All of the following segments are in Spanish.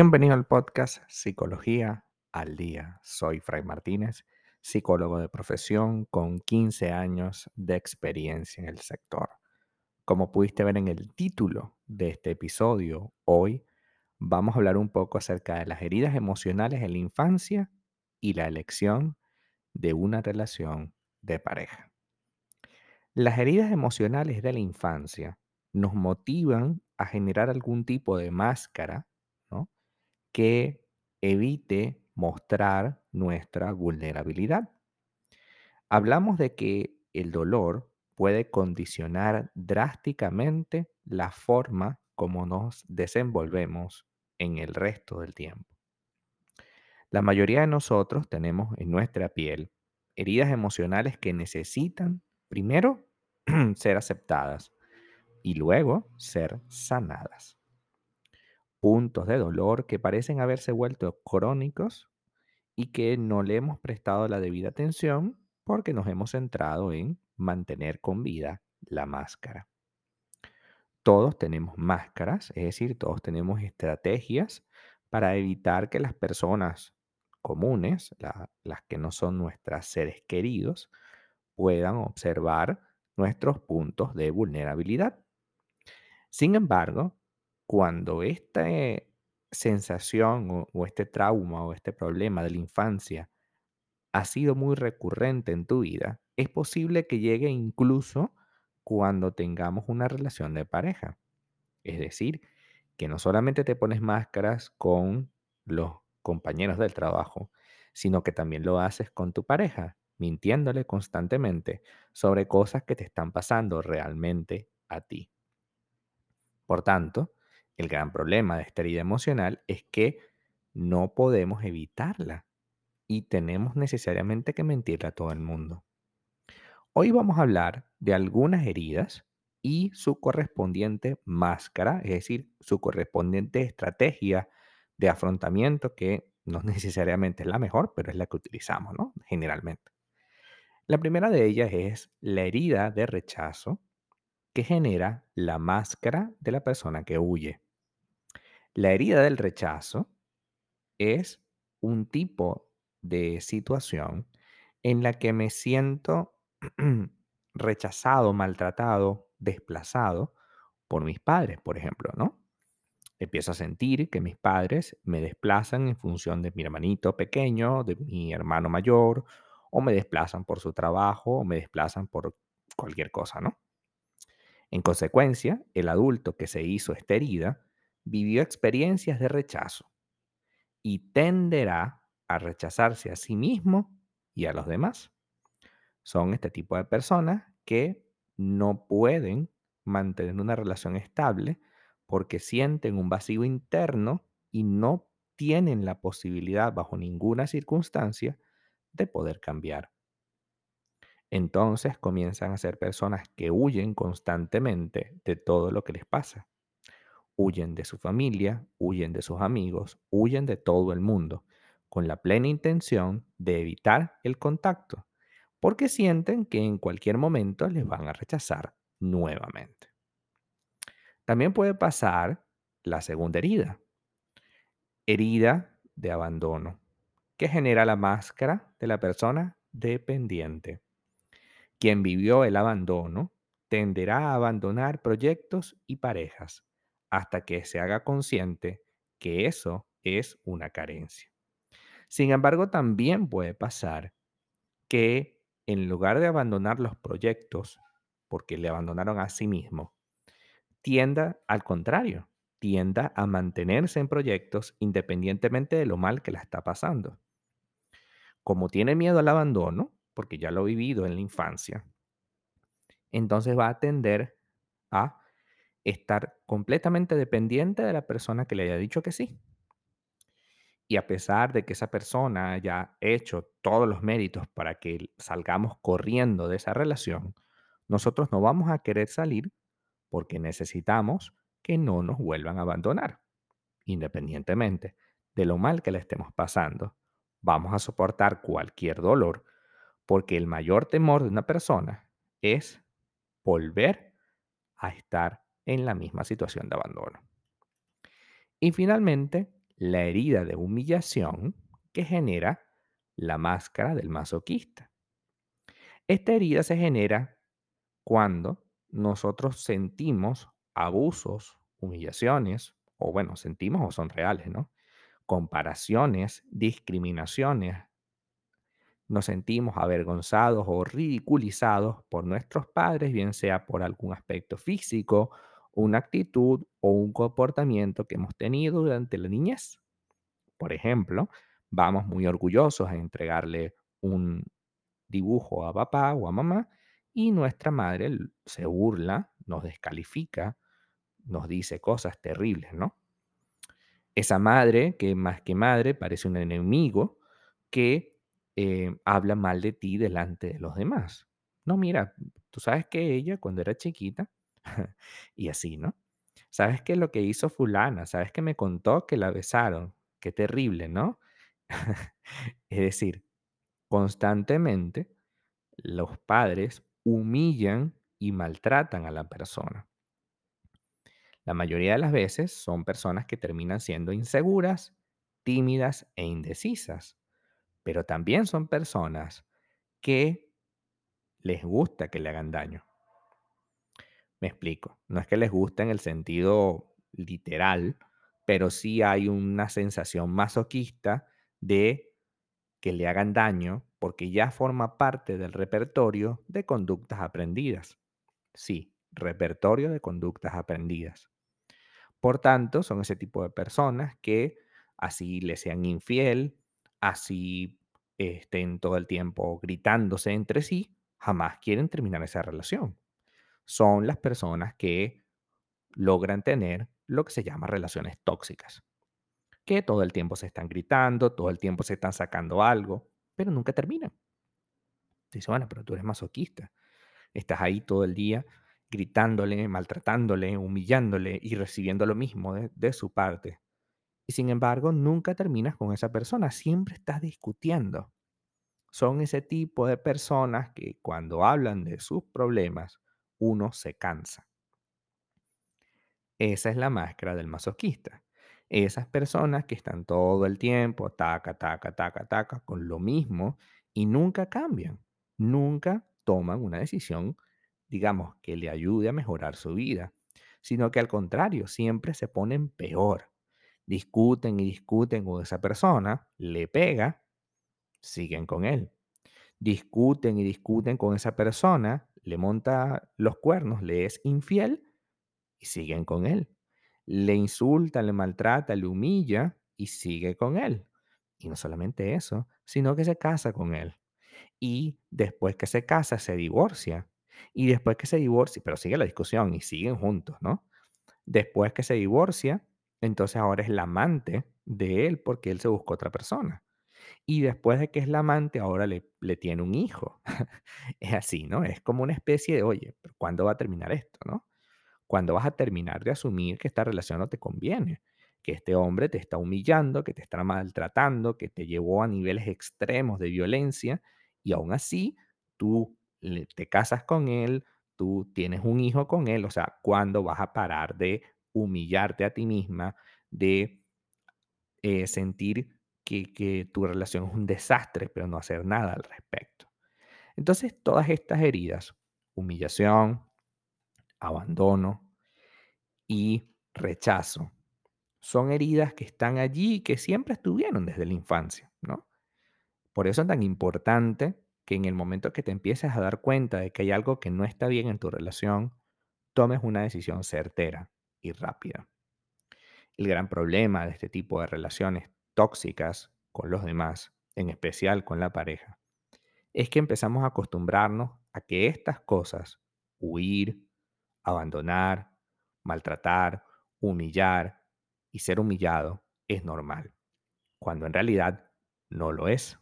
Bienvenido al podcast Psicología al Día. Soy Fray Martínez, psicólogo de profesión con 15 años de experiencia en el sector. Como pudiste ver en el título de este episodio, hoy vamos a hablar un poco acerca de las heridas emocionales en la infancia y la elección de una relación de pareja. Las heridas emocionales de la infancia nos motivan a generar algún tipo de máscara. Que evite mostrar nuestra vulnerabilidad. Hablamos de que el dolor puede condicionar drásticamente la forma como nos desenvolvemos en el resto del tiempo. La mayoría de nosotros tenemos en nuestra piel heridas emocionales que necesitan, primero, ser aceptadas y luego ser sanadas puntos de dolor que parecen haberse vuelto crónicos y que no le hemos prestado la debida atención porque nos hemos centrado en mantener con vida la máscara. Todos tenemos máscaras, es decir, todos tenemos estrategias para evitar que las personas comunes, las que no son nuestros seres queridos, puedan observar nuestros puntos de vulnerabilidad. Sin embargo, cuando esta sensación o, o este trauma o este problema de la infancia ha sido muy recurrente en tu vida, es posible que llegue incluso cuando tengamos una relación de pareja. Es decir, que no solamente te pones máscaras con los compañeros del trabajo, sino que también lo haces con tu pareja, mintiéndole constantemente sobre cosas que te están pasando realmente a ti. Por tanto, el gran problema de esta herida emocional es que no podemos evitarla y tenemos necesariamente que mentirle a todo el mundo. Hoy vamos a hablar de algunas heridas y su correspondiente máscara, es decir, su correspondiente estrategia de afrontamiento que no necesariamente es la mejor, pero es la que utilizamos, ¿no? Generalmente. La primera de ellas es la herida de rechazo que genera la máscara de la persona que huye. La herida del rechazo es un tipo de situación en la que me siento rechazado, maltratado, desplazado por mis padres, por ejemplo, ¿no? Empiezo a sentir que mis padres me desplazan en función de mi hermanito pequeño, de mi hermano mayor, o me desplazan por su trabajo, o me desplazan por cualquier cosa, ¿no? En consecuencia, el adulto que se hizo esta herida vivió experiencias de rechazo y tenderá a rechazarse a sí mismo y a los demás. Son este tipo de personas que no pueden mantener una relación estable porque sienten un vacío interno y no tienen la posibilidad bajo ninguna circunstancia de poder cambiar. Entonces comienzan a ser personas que huyen constantemente de todo lo que les pasa huyen de su familia, huyen de sus amigos, huyen de todo el mundo, con la plena intención de evitar el contacto, porque sienten que en cualquier momento les van a rechazar nuevamente. También puede pasar la segunda herida, herida de abandono, que genera la máscara de la persona dependiente. Quien vivió el abandono tenderá a abandonar proyectos y parejas hasta que se haga consciente que eso es una carencia. Sin embargo, también puede pasar que en lugar de abandonar los proyectos, porque le abandonaron a sí mismo, tienda al contrario, tienda a mantenerse en proyectos independientemente de lo mal que la está pasando. Como tiene miedo al abandono, porque ya lo ha vivido en la infancia, entonces va a tender a estar completamente dependiente de la persona que le haya dicho que sí. Y a pesar de que esa persona haya hecho todos los méritos para que salgamos corriendo de esa relación, nosotros no vamos a querer salir porque necesitamos que no nos vuelvan a abandonar. Independientemente de lo mal que le estemos pasando, vamos a soportar cualquier dolor porque el mayor temor de una persona es volver a estar en la misma situación de abandono. Y finalmente, la herida de humillación que genera la máscara del masoquista. Esta herida se genera cuando nosotros sentimos abusos, humillaciones, o bueno, sentimos o son reales, ¿no? Comparaciones, discriminaciones, nos sentimos avergonzados o ridiculizados por nuestros padres, bien sea por algún aspecto físico, una actitud o un comportamiento que hemos tenido durante la niñez. Por ejemplo, vamos muy orgullosos a entregarle un dibujo a papá o a mamá y nuestra madre se burla, nos descalifica, nos dice cosas terribles, ¿no? Esa madre, que más que madre parece un enemigo, que eh, habla mal de ti delante de los demás. No, mira, tú sabes que ella cuando era chiquita, y así, ¿no? ¿Sabes qué es lo que hizo fulana? ¿Sabes que me contó que la besaron? Qué terrible, ¿no? Es decir, constantemente los padres humillan y maltratan a la persona. La mayoría de las veces son personas que terminan siendo inseguras, tímidas e indecisas, pero también son personas que les gusta que le hagan daño. Me explico, no es que les guste en el sentido literal, pero sí hay una sensación masoquista de que le hagan daño porque ya forma parte del repertorio de conductas aprendidas. Sí, repertorio de conductas aprendidas. Por tanto, son ese tipo de personas que así le sean infiel, así estén todo el tiempo gritándose entre sí, jamás quieren terminar esa relación. Son las personas que logran tener lo que se llama relaciones tóxicas, que todo el tiempo se están gritando, todo el tiempo se están sacando algo, pero nunca terminan. Dice, bueno, pero tú eres masoquista. Estás ahí todo el día gritándole, maltratándole, humillándole y recibiendo lo mismo de, de su parte. Y sin embargo, nunca terminas con esa persona, siempre estás discutiendo. Son ese tipo de personas que cuando hablan de sus problemas, uno se cansa. Esa es la máscara del masoquista. Esas personas que están todo el tiempo, taca, taca, taca, taca, con lo mismo y nunca cambian, nunca toman una decisión, digamos, que le ayude a mejorar su vida, sino que al contrario, siempre se ponen peor. Discuten y discuten con esa persona, le pega, siguen con él. Discuten y discuten con esa persona, le monta los cuernos, le es infiel y siguen con él. Le insulta, le maltrata, le humilla y sigue con él. Y no solamente eso, sino que se casa con él. Y después que se casa, se divorcia. Y después que se divorcia, pero sigue la discusión y siguen juntos, ¿no? Después que se divorcia, entonces ahora es la amante de él porque él se buscó otra persona. Y después de que es la amante, ahora le, le tiene un hijo. es así, ¿no? Es como una especie de, oye, ¿pero ¿cuándo va a terminar esto, no? cuando vas a terminar de asumir que esta relación no te conviene, que este hombre te está humillando, que te está maltratando, que te llevó a niveles extremos de violencia y aún así tú te casas con él, tú tienes un hijo con él, o sea, ¿cuándo vas a parar de humillarte a ti misma, de eh, sentir que, tu relación es un desastre, pero no hacer nada al respecto? Entonces, todas estas heridas, humillación, abandono, y rechazo. Son heridas que están allí y que siempre estuvieron desde la infancia, ¿no? Por eso es tan importante que en el momento que te empieces a dar cuenta de que hay algo que no está bien en tu relación, tomes una decisión certera y rápida. El gran problema de este tipo de relaciones tóxicas con los demás, en especial con la pareja, es que empezamos a acostumbrarnos a que estas cosas, huir, abandonar, maltratar, humillar y ser humillado es normal, cuando en realidad no lo es.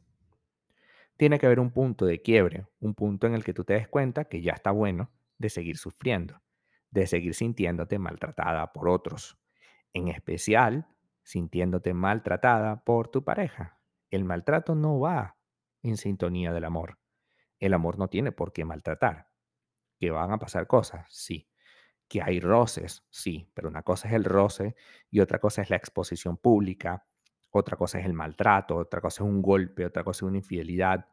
Tiene que haber un punto de quiebre, un punto en el que tú te des cuenta que ya está bueno de seguir sufriendo, de seguir sintiéndote maltratada por otros, en especial sintiéndote maltratada por tu pareja. El maltrato no va en sintonía del amor. El amor no tiene por qué maltratar. ¿Que van a pasar cosas? Sí. Que hay roces, sí, pero una cosa es el roce y otra cosa es la exposición pública, otra cosa es el maltrato, otra cosa es un golpe, otra cosa es una infidelidad.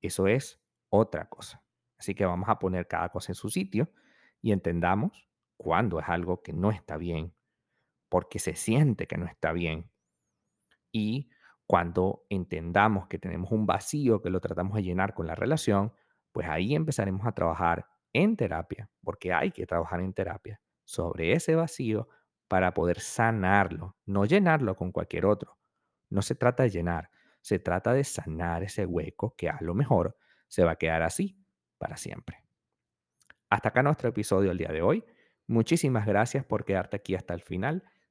Eso es otra cosa. Así que vamos a poner cada cosa en su sitio y entendamos cuándo es algo que no está bien, porque se siente que no está bien. Y cuando entendamos que tenemos un vacío que lo tratamos de llenar con la relación, pues ahí empezaremos a trabajar en terapia, porque hay que trabajar en terapia sobre ese vacío para poder sanarlo, no llenarlo con cualquier otro. No se trata de llenar, se trata de sanar ese hueco que a lo mejor se va a quedar así para siempre. Hasta acá nuestro episodio del día de hoy. Muchísimas gracias por quedarte aquí hasta el final.